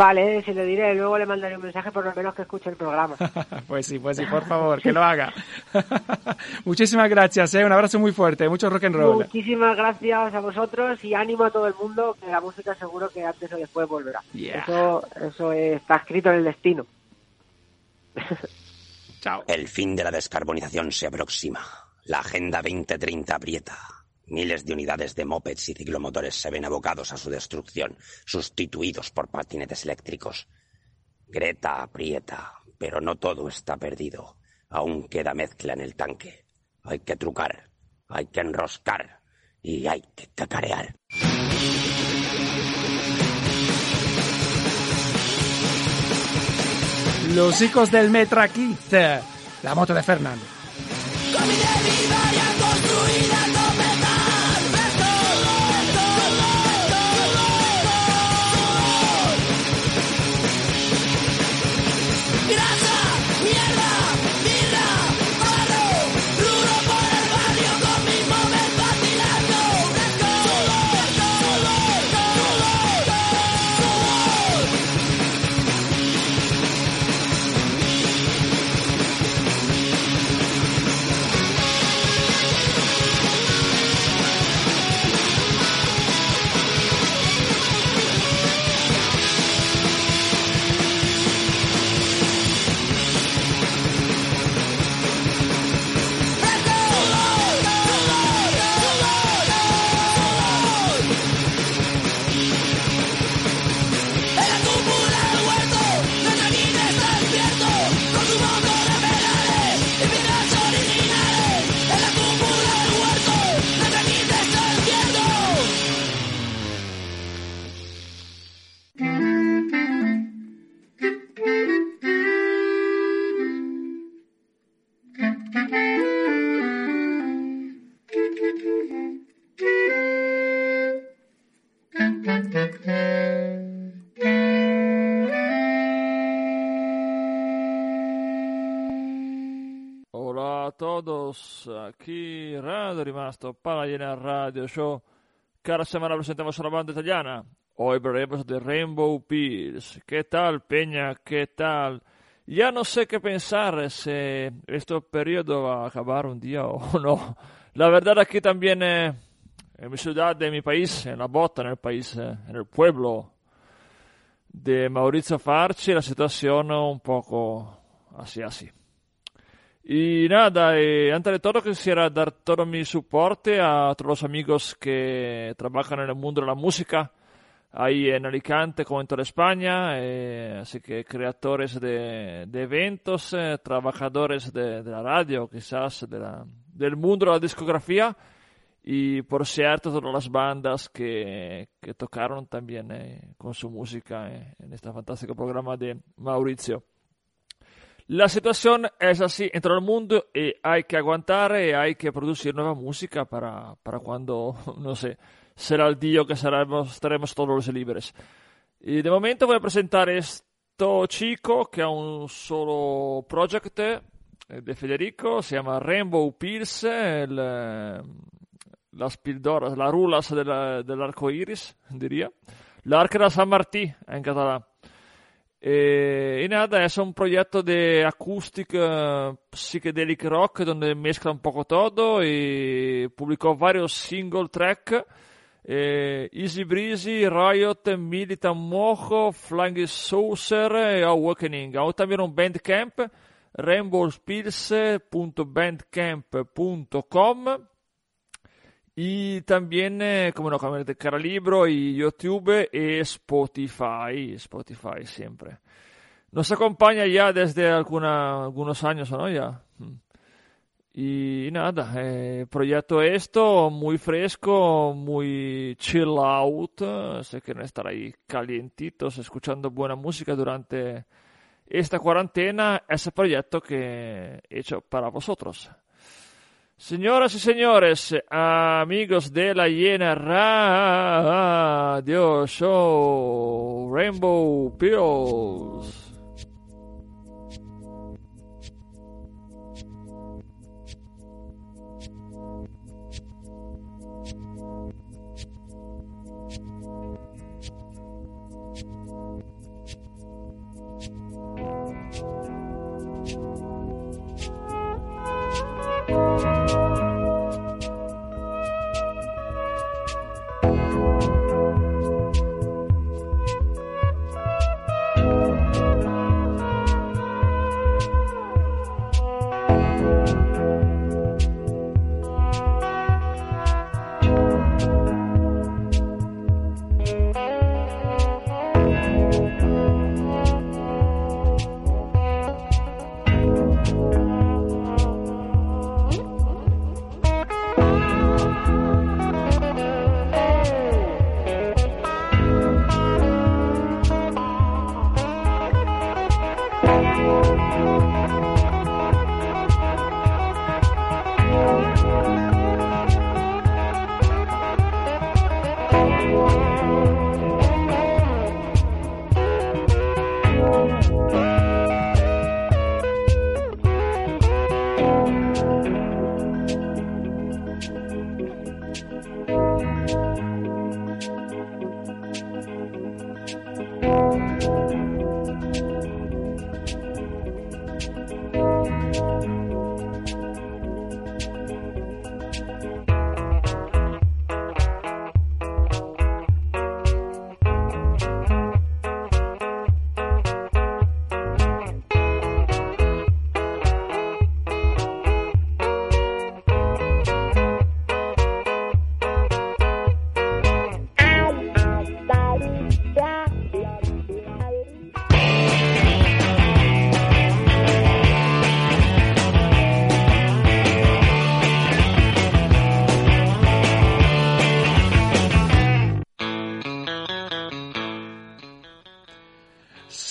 Vale, si le diré, luego le mandaré un mensaje por lo menos que escuche el programa. Pues sí, pues sí, por favor, que lo haga. Muchísimas gracias, ¿eh? un abrazo muy fuerte, mucho rock and roll. Muchísimas gracias a vosotros y ánimo a todo el mundo que la música seguro que antes o después volverá. Yeah. Eso, eso está escrito en el destino. Chao. El fin de la descarbonización se aproxima. La Agenda 2030 aprieta. Miles de unidades de mopeds y ciclomotores se ven abocados a su destrucción, sustituidos por patinetes eléctricos. Greta aprieta, pero no todo está perdido. Aún queda mezcla en el tanque. Hay que trucar, hay que enroscar y hay que cacarear. Los hijos del Metrakit, la moto de Fernán. Todos, aquí Radio Rimasto, Palagena Radio Show. Cada semana presentamos a la banda italiana. Hoy hablaremos de Rainbow Pills. ¿Qué tal, Peña? ¿Qué tal? Ya no sé qué pensar si este periodo va a acabar un día o no. La verdad aquí también eh, en mi ciudad, en mi país, en la bota, en el país, eh, en el pueblo de Maurizio Farci, la situación un poco así, así. Y nada, eh, antes de todo quisiera dar todo mi soporte a todos los amigos que trabajan en el mundo de la música, ahí en Alicante como en toda España, eh, así que creadores de, de eventos, eh, trabajadores de, de, la radio, quizás de la, del mundo de la discografía, y por cierto todas las bandas que, que tocaron también eh, con su música en este fantástico programa de Maurizio. La situación es así en todo el mundo y hay que aguantar y hay que producir nueva música para, para cuando, no sé, será el día que seremos, estaremos todos libres. Y de momento voy a presentar esto chico que ha un solo project de Federico, se llama Rainbow Pills, el, las pildoras, las rulas del, del arco iris, diría. L'arc de San Martí en catalán. Y nada, es un proyecto de acústica psychedelic rock donde mezcla un poco todo y publicó varios single track. Eh, Easy Breezy, Riot, Militant Mojo, Flying Saucer y Awakening. Hay también un bandcamp, rainbowspills.bandcamp.com y también, eh, como no, con el Caralibro y YouTube y Spotify, Spotify siempre. Nos acompaña ya desde alguna, algunos años, ¿no? Ya. Y nada, eh, proyecto esto muy fresco, muy chill out, sé que no estar ahí calientitos escuchando buena música durante esta cuarentena, ese proyecto que he hecho para vosotros. Señoras y señores, amigos de la Hiena Radio Show, Rainbow Pills.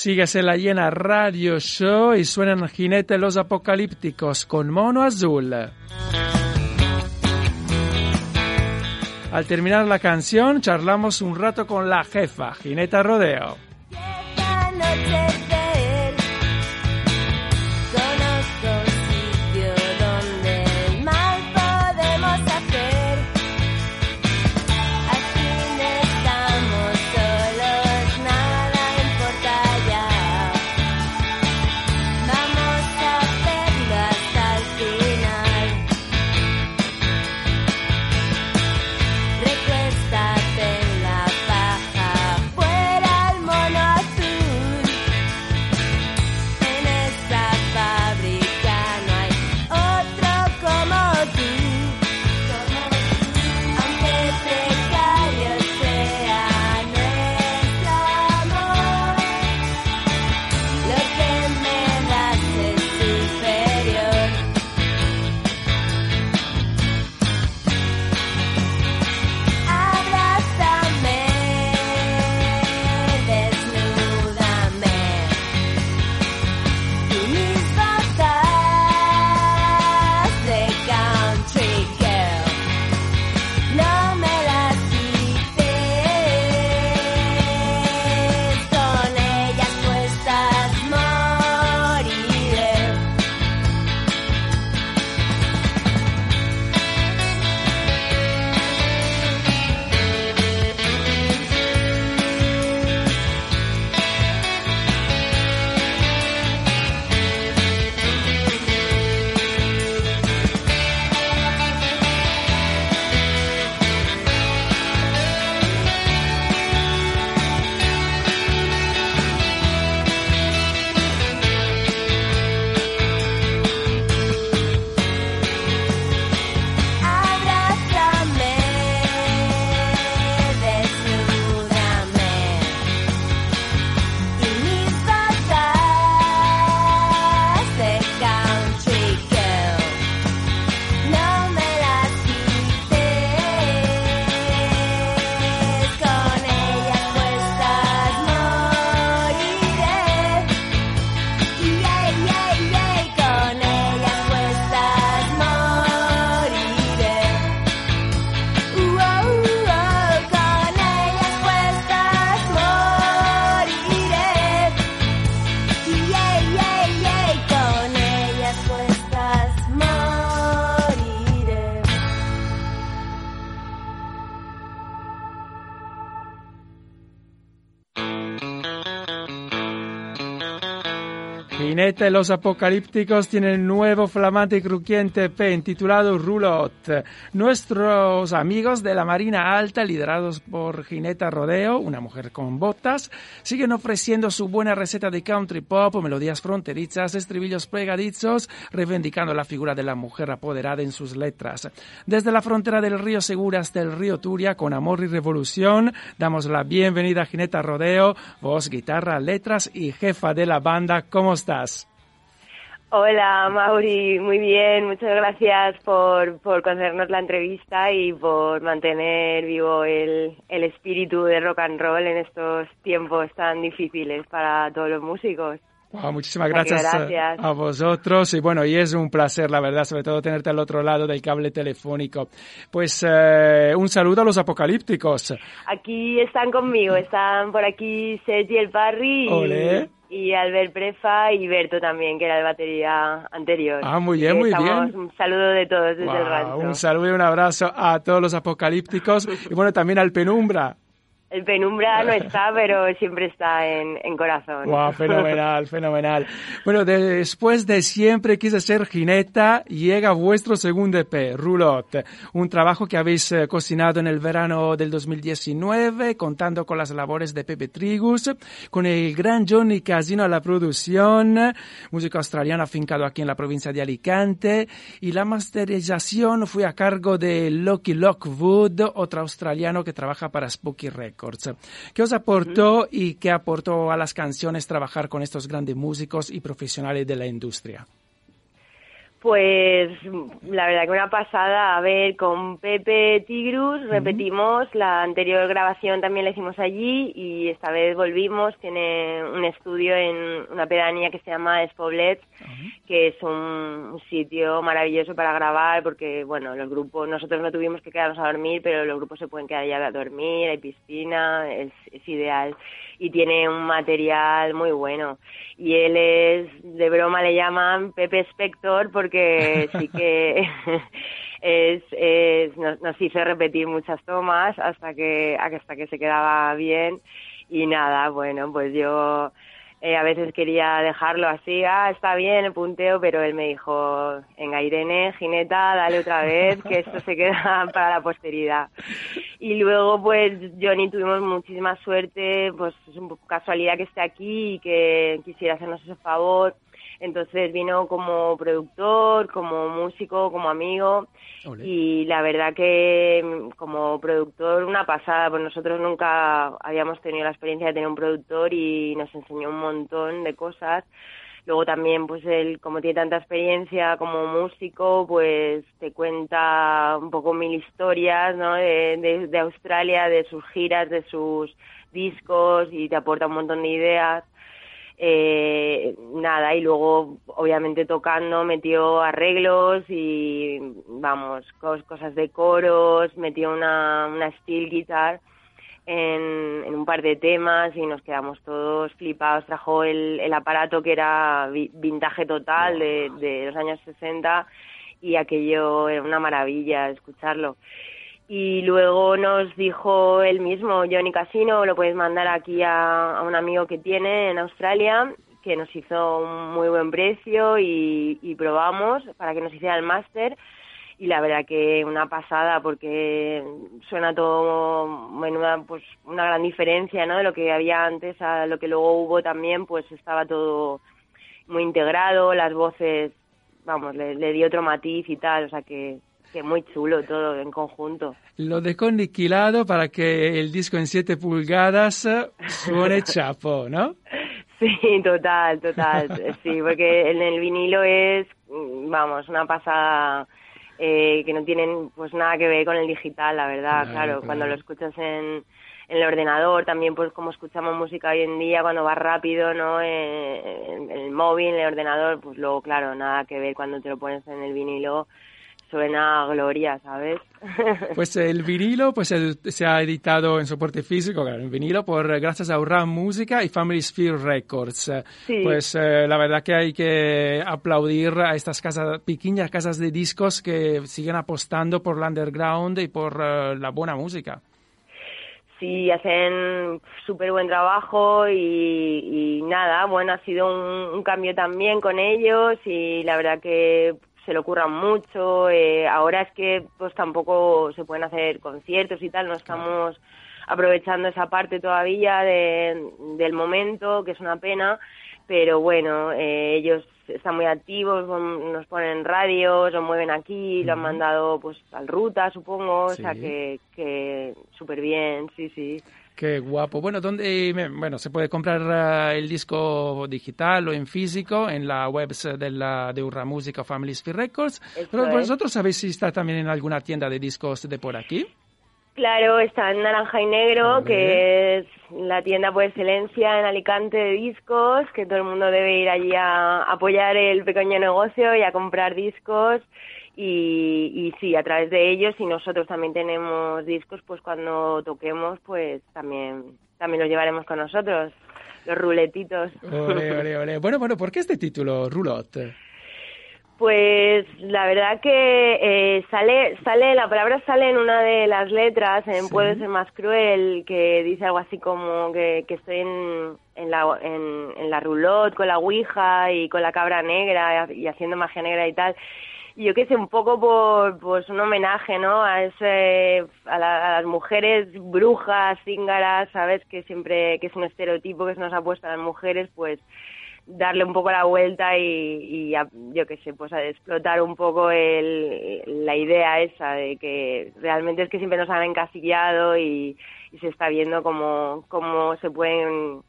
Síguese la llena Radio Show y suenan Jinetes los Apocalípticos con Mono Azul. Al terminar la canción, charlamos un rato con la jefa, Jineta Rodeo. Y los Apocalípticos tienen un nuevo flamante y crujiente EP titulado Rulot. Nuestros amigos de la Marina Alta, liderados por Gineta Rodeo, una mujer con botas, siguen ofreciendo su buena receta de country pop, melodías fronterizas, estribillos pegadizos, reivindicando la figura de la mujer apoderada en sus letras. Desde la frontera del río Segura hasta el río Turia, con amor y revolución, damos la bienvenida a Gineta Rodeo, voz, guitarra, letras y jefa de la banda. ¿Cómo estás? Hola, Mauri, muy bien. Muchas gracias por, por concedernos la entrevista y por mantener vivo el, el espíritu de rock and roll en estos tiempos tan difíciles para todos los músicos. Wow, muchísimas Así que gracias, a- gracias. A, vosotros y bueno, y es un placer, la verdad, sobre todo tenerte al otro lado del cable telefónico. Pues eh, un saludo a los apocalípticos. Aquí están conmigo, están por aquí Sergi el Parry Olé. Y, Albert Prefa y Berto también, que era el batería anterior. Ah, muy bien, muy bien. Un saludo de todos desde el rancho. un saludo y un abrazo a todos los apocalípticos y bueno, también al Penumbra. El penumbra no está, pero siempre está en, en corazón. Wow, fenomenal, fenomenal. Bueno, después de siempre quise ser jineta, llega vuestro segundo EP, Rulot, un trabajo que habéis eh, cocinado en el verano del 2019, contando con las labores de Pepe Trigus, con el gran Johnny Casino a la producción, músico australiano afincado aquí en la provincia de Alicante, y la masterización fue a cargo de Loki Lockwood, otro australiano que trabaja para Spooky Records. ¿Qué os aportó y qué aportó a las canciones trabajar con estos grandes músicos y profesionales de la industria? Pues la verdad que una pasada. A ver, con Pepe Tigrus repetimos, la anterior grabación también la hicimos allí y esta vez volvimos. Tiene un estudio en una pedanía que se llama Espoblet, que es un, un sitio maravilloso para grabar porque, bueno, los grupos, nosotros no tuvimos que quedarnos a dormir, pero los grupos se pueden quedar ya a dormir, hay piscina, es, es ideal. Y tiene un material muy bueno. Y él es, de broma le llaman Pepe Spector porque sí que es, nos, nos hizo repetir muchas tomas hasta que hasta que se quedaba bien. Y nada bueno pues yo eh, a veces quería dejarlo así ah está bien el punteo pero él me dijo venga Irene Gineta dale otra vez que esto se queda para la posteridad y luego pues Johnny tuvimos muchísima suerte pues es un poco casualidad que esté aquí y que quisiera hacernos ese favor entonces vino como productor, como músico, como amigo y la verdad que mm, como productor una pasada, pues nosotros nunca habíamos tenido la experiencia de tener un productor y nos enseñó un montón de cosas. Luego también, pues él, como tiene tanta experiencia como músico, pues te cuenta un poco mil historias, ¿no? De, de, de Australia, de sus giras, de sus discos y te aporta un montón de ideas eh, nada, y luego obviamente tocando metió arreglos y vamos, cos- cosas de coros, metió una, una steel guitar en, en un par de temas y nos quedamos todos flipados. Trajo el, el aparato que era vi- vintage total de, de los años 60 y aquello era una maravilla escucharlo. Y luego nos dijo él mismo, Johnny Casino, lo puedes mandar aquí a, a un amigo que tiene en Australia, que nos hizo un muy buen precio y, y probamos para que nos hiciera el máster. Y la verdad que una pasada porque suena todo menuda, pues una gran diferencia, ¿no? De lo que había antes a lo que luego hubo también, pues estaba todo muy integrado, las voces, vamos, le, le dio otro matiz y tal, o sea que, que muy chulo todo en conjunto. Lo dejó niquilado para que el disco en 7 pulgadas eh, suene chapo, ¿no? Sí, total, total. Sí, porque en el vinilo es, mm, vamos, una pasada eh, que no tienen pues nada que ver con el digital, la verdad. Claro, cuando lo escuchas en, en el ordenador, también pues como escuchamos música hoy en día, cuando va rápido, ¿no? Eh, en el móvil, en el ordenador, pues luego, claro, nada que ver cuando te lo pones en el vinilo. Suena a gloria, ¿sabes? Pues el vinilo pues se ha editado en soporte físico, claro, en vinilo, por eh, gracias a Urran Música y Family Sphere Records. Eh, Sí. Pues eh, la verdad que hay que aplaudir a estas casas, pequeñas casas de discos que siguen apostando por el underground y por eh, la buena música. Sí, hacen súper buen trabajo y, y nada, bueno, ha sido un, un cambio también con ellos y la verdad que se lo ocurran mucho. Eh, ahora es que pues tampoco se pueden hacer conciertos y tal, no estamos aprovechando esa parte todavía de- del momento, que es una pena, pero bueno, eh, ellos están muy activos, nos ponen radios, lo mueven aquí, lo han mandado pues al ruta, supongo, o sea que, que súper bien, sí, sí. Qué guapo. Bueno, ¿dónde bueno, se puede comprar eh, el disco digital o en físico en la web de, la, de Urra Música o Family Sphere Records? Eso Pero es. vosotros sabéis si está también en alguna tienda de discos de por aquí. Claro, está en Naranja y Negro, Vale. que es la tienda por excelencia en Alicante de discos, que todo el mundo debe ir allí a apoyar el pequeño negocio y a comprar discos. Y, y sí, a través de ellos, y nosotros también tenemos discos, pues cuando toquemos, pues también, también los llevaremos con nosotros, los ruletitos. Ole, ole, ole. Bueno, bueno, ¿por qué este título, Roulotte? Pues la verdad que eh, sale, sale, la palabra sale en una de las letras, en Sí. Puede ser más cruel, que dice algo así como que, que estoy en, en, la, en, en la roulotte con la ouija y con la cabra negra y haciendo magia negra y tal. Yo que sé, un poco por pues un homenaje, ¿no? A ese, a, la- a las mujeres brujas, cíngaras, ¿sabes? Que siempre, que es un estereotipo que se nos ha puesto a las mujeres, pues darle un poco la vuelta y, y yo qué sé, pues a explotar un poco el, la idea esa de que realmente es que siempre nos han encasillado y, y se está viendo cómo, cómo se pueden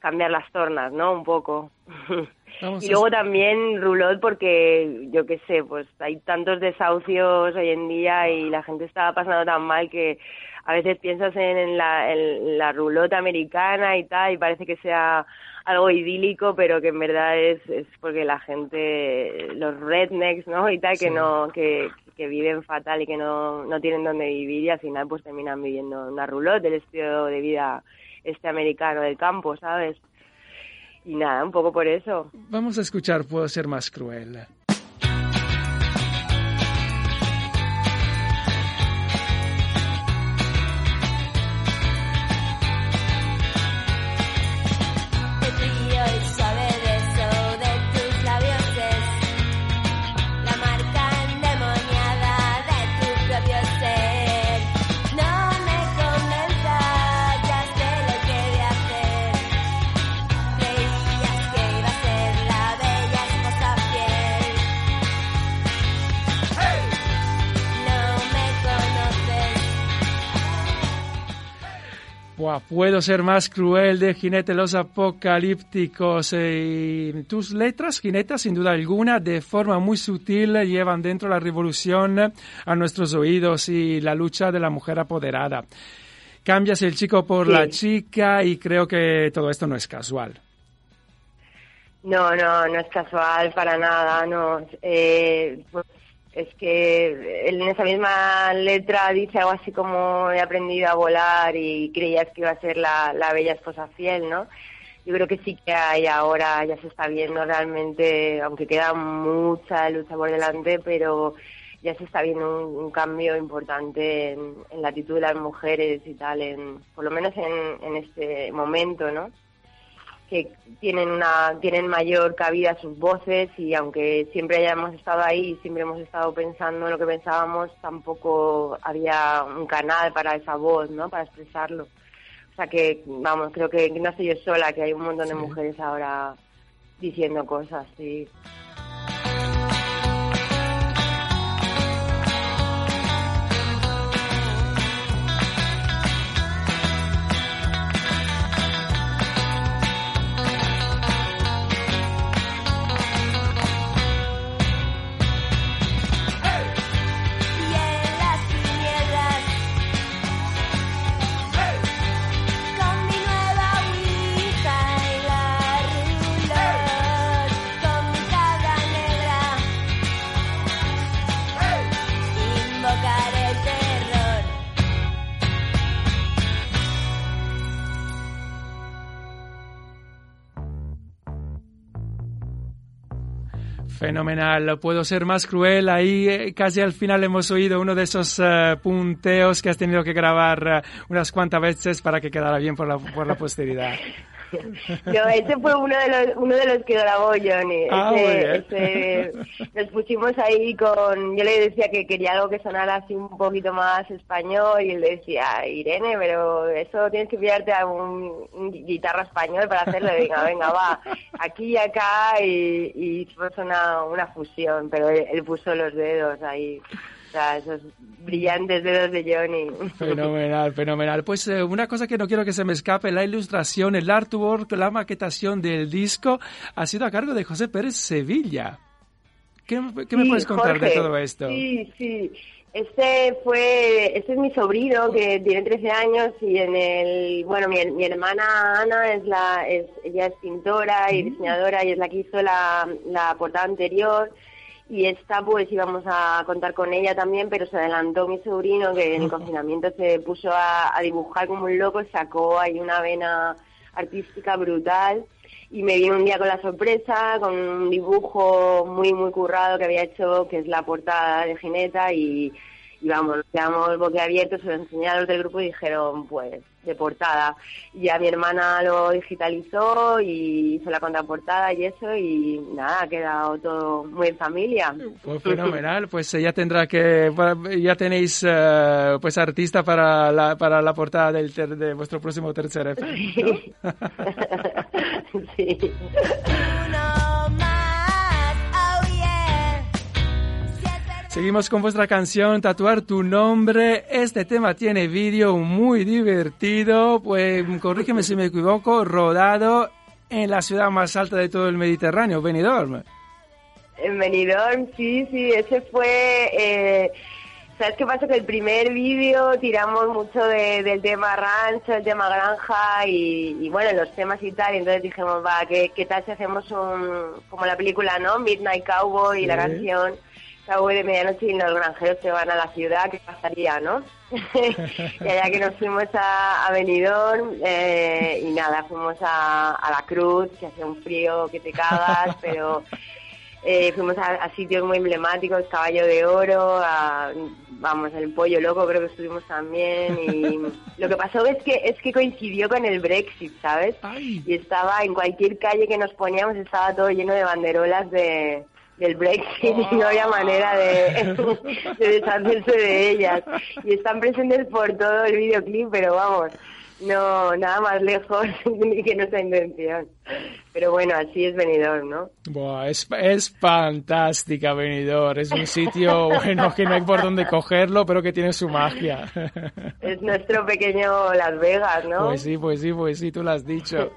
cambiar las tornas, ¿no? Un poco. Vamos y luego también Rulot porque yo qué sé, pues hay tantos desahucios hoy en día y la gente está pasando tan mal que a veces piensas en, la, en la Rulot americana y tal y parece que sea algo idílico, pero que en verdad es, es porque la gente, los rednecks, ¿no? Y tal, Sí. que no, que, que viven fatal y que no, no tienen dónde vivir y al final pues terminan viviendo en una Rulot del estilo de vida este americano del campo, ¿sabes? Y nada, un poco por eso. Vamos a escuchar Puedo ser más cruel. Puedo ser más cruel de Jinete los Apocalípticos. eh, y tus letras, Jineta, sin duda alguna, de forma muy sutil, llevan dentro la revolución a nuestros oídos y la lucha de la mujer apoderada. Cambias el chico por Sí. la chica y creo que todo esto no es casual. No, no, no es casual para nada, no. Eh, pues es que en esa misma letra dice algo así como he aprendido a volar y creías que iba a ser la, la bella esposa fiel, ¿no? Yo creo que sí que hay ahora, ya se está viendo realmente, aunque queda mucha lucha por delante, pero ya se está viendo un, un cambio importante en, en la actitud de las mujeres y tal, en, por lo menos en, en este momento, ¿no? Que tienen una tienen mayor cabida sus voces y aunque siempre hayamos estado ahí siempre hemos estado pensando en lo que pensábamos tampoco había un canal para esa voz no para expresarlo. O sea que vamos creo que no estoy yo sola que hay un montón de mujeres ahora diciendo cosas sí. Y Fenomenal, puedo ser más cruel. Ahí eh, casi al final hemos oído uno de esos eh, punteos que has tenido que grabar eh, unas cuantas veces para que quedara bien por la, por la posteridad. No, ese fue uno de los, uno de los que grabó Johnny. Ah, Ese- nos pusimos ahí con, yo le decía que quería algo que sonara así un poquito más español y él decía, Irene, pero eso tienes que pillarte a un, un guitarra español para hacerlo. Venga, venga, va, aquí y acá y, y hicimos una, una fusión, pero él, él puso los dedos ahí, sea, esos brillantes dedos de Johnny. Fenomenal, fenomenal. Pues eh, una cosa que no quiero que se me escape, la ilustración, el artwork, la maquetación del disco ha sido a cargo de José Pérez Sevilla. ¿Qué, qué me Sí, puedes contar de Jorge. todo esto? Sí, sí. Este fue, este es mi sobrino que tiene 13 años y en el, bueno, mi, mi hermana Ana es la, es, ella es pintora y diseñadora y es la que hizo la, la portada anterior y esta pues íbamos a contar con ella también, pero se adelantó mi sobrino que en el confinamiento se puso a, a dibujar como un loco, sacó ahí una vena artística brutal y me vino un día con la sorpresa, con un dibujo muy, muy currado que había hecho, que es la portada de Gineta, y, y vamos, nos quedamos boquiabiertos, se lo enseñé a los del grupo y dijeron, pues, de portada. Y ya mi hermana lo digitalizó y hizo la contraportada y eso, y nada, ha quedado todo muy en familia. Pues fenomenal, pues eh, ya tendrá que, ya tenéis eh, pues artista para la, para la portada del ter- de vuestro próximo tercer EP. ¿no? sí. Seguimos con vuestra canción Tatuar tu nombre. Este tema tiene vídeo muy divertido, pues corrígeme si me equivoco, rodado en la ciudad más alta de todo el Mediterráneo, Benidorm. En Benidorm, sí, sí, ese fue... Eh, ¿Sabes qué pasa? Que el primer vídeo tiramos mucho de- del tema rancho, el tema granja y, y, bueno, los temas y tal, y entonces dijimos, va, ¿qué, qué tal si hacemos un, como la película, ¿no? Midnight Cowboy y la Sí. Canción Cowboy de medianoche y los granjeros se van a la ciudad, ¿qué pasaría, no? y allá que nos fuimos a, a Benidorm eh, y nada, fuimos a, a la Cruz, que hacía un frío que te cagas, pero eh, fuimos a, a sitios muy emblemáticos, Caballo de Oro, a, vamos, el Pollo Loco creo que estuvimos también y lo que pasó es que es que coincidió con el Brexit, ¿sabes? Y estaba en cualquier calle que nos poníamos estaba todo lleno de banderolas de del Brexit y no había manera de, de deshacerse de ellas y están presentes por todo el videoclip pero vamos no nada más lejos que nuestra intención pero bueno así es venidor ¿no? Buah, es, es fantástica Benidorm, es un sitio bueno que no hay por dónde cogerlo, pero que tiene su magia. es nuestro pequeño Las Vegas ¿no? Pues sí, pues sí, pues sí, tú lo has dicho.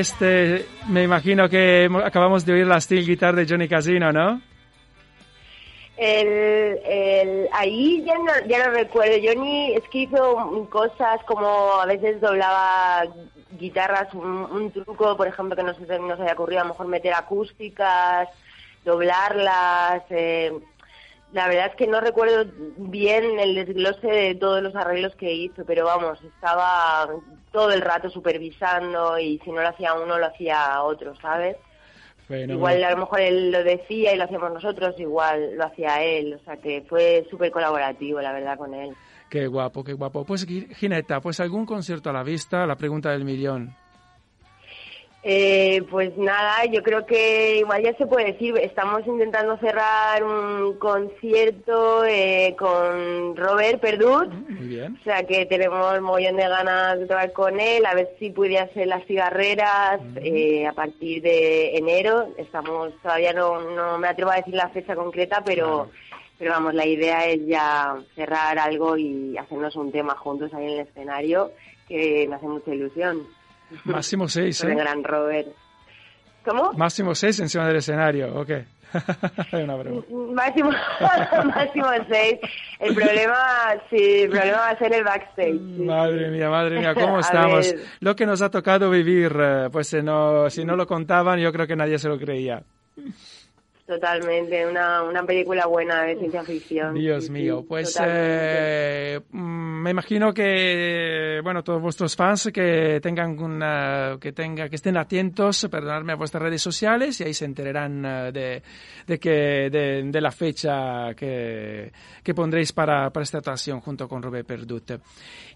Este, me imagino que acabamos de oír la steel guitar de Johnny Casino, ¿no? El, el, ahí ya no, ya no recuerdo. Johnny es que hizo cosas como a veces doblaba guitarras, un, un truco, por ejemplo, que no se nos había ocurrido, a lo mejor meter acústicas, doblarlas. eh, la verdad es que no recuerdo bien el desglose de todos los arreglos que hizo, pero vamos, estaba todo el rato supervisando y si no lo hacía uno, lo hacía otro, ¿sabes? Fenomenal. Igual a lo mejor él lo decía y lo hacíamos nosotros, igual lo hacía él, o sea que fue súper colaborativo, la verdad, con él. Qué guapo, qué guapo. Pues Gi- Gineta, pues algún concierto a la vista, la pregunta del millón. Eh, pues nada, yo creo que igual ya se puede decir, estamos intentando cerrar un concierto eh, con Robert Perdut, Muy bien. o sea que tenemos mogollón de ganas de tocar con él, a ver si pudiera ser las cigarreras eh, a partir de enero. Estamos todavía no, no me atrevo a decir la fecha concreta, pero pero vamos, la idea es ya cerrar algo y hacernos un tema juntos ahí en el escenario que me hace mucha ilusión. Máximo seis, el ¿eh? gran Robert. ¿Cómo? Máximo seis encima del escenario, ok. Una broma. Máximo, máximo seis. El problema, sí, el problema va a ser el backstage. sí. Madre mía, madre mía, ¿cómo estamos? Lo que nos ha tocado vivir, eh, pues no, si no lo contaban, yo creo que nadie se lo creía. Totalmente, una, una película buena de ciencia ficción. Dios Sí, mío, sí, pues eh, mm, me imagino que bueno todos vuestros fans que tengan una, que tenga que estén atentos, perdonadme a vuestras redes sociales y ahí se enterarán eh, de, de que de, de la fecha que, que pondréis para, para esta actuación junto con Robert Perdut.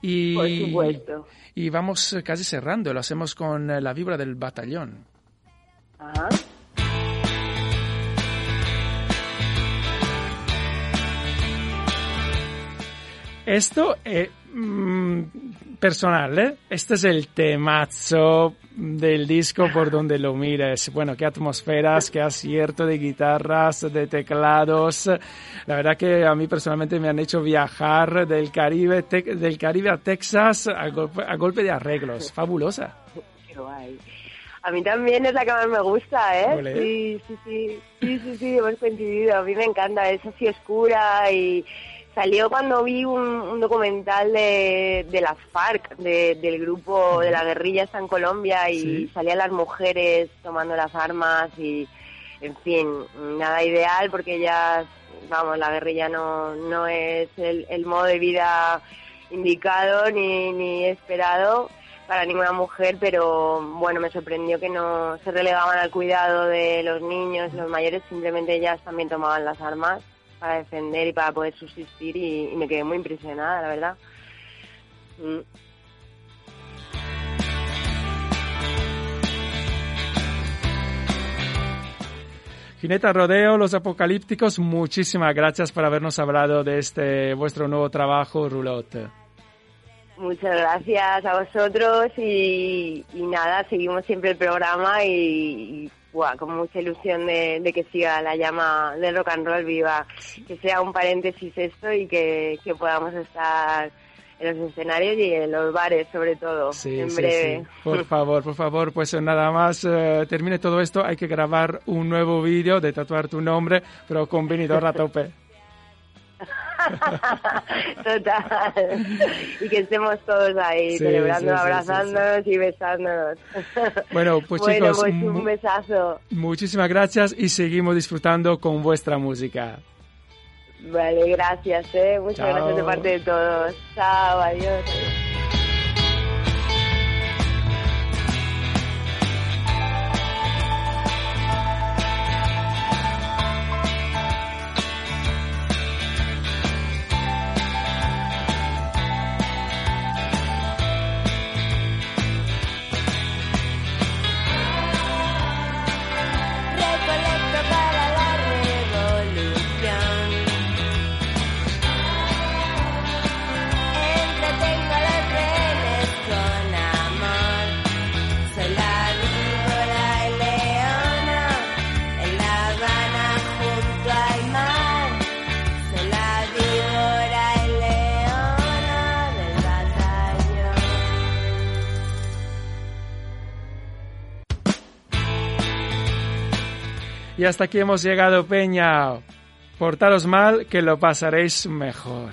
Y, Por supuesto. y vamos casi cerrando, lo hacemos con eh, la vibra del batallón. Ajá. Esto è mm, personal, ¿eh? Este es el temazo del disco por donde lo mires. Bueno, qué atmosferas, qué acierto de guitarras, de teclados. La verdad que a mí personalmente me han hecho viajar del Caribe, del Caribe a Texas a golpe, a golpe de arreglos. Fabulosa. Qué guay. A mí también es la que más me gusta, ¿eh? Sí, sí, sí, sí, sí, sí, hemos coincidido. A mí me encanta, es así oscura y salió cuando vi un, un documental de, de las FARC, de- del grupo de la guerrilla está en Colombia y Sí. salían las mujeres tomando las armas y, en fin, nada ideal porque ya, vamos, la guerrilla no, no es el, el modo de vida indicado ni, ni esperado para ninguna mujer, pero bueno, me sorprendió que no se relegaban al cuidado de los niños, los mayores, simplemente ellas también tomaban las armas para defender y para poder subsistir y, y me quedé muy impresionada, la verdad. Mm. Gineta Rodeo, Los Apocalípticos, muchísimas gracias por habernos hablado de este vuestro nuevo trabajo, Roulotte. Muchas gracias a vosotros y, y nada, seguimos siempre el programa y, y, buah, con mucha ilusión de, de que siga la llama del rock and roll viva, que sea un paréntesis esto y que, que podamos estar en los escenarios y en los bares sobre todo, Sí, en sí, breve. sí. Por favor, por favor, pues nada más eh, termine todo esto, hay que grabar un nuevo vídeo de tatuar tu nombre, pero con vinidor a tope. Total. Y que estemos todos ahí, Sí, celebrando, sí, abrazándonos y besándonos. Bueno, pues bueno, chicos, pues un besazo. muchísimas gracias y seguimos disfrutando con vuestra música. Vale, gracias, ¿eh? Muchas Chao. gracias de parte de todos. Chao, adiós. Hasta aquí hemos llegado, Peña. Portaros mal, que lo pasaréis mejor.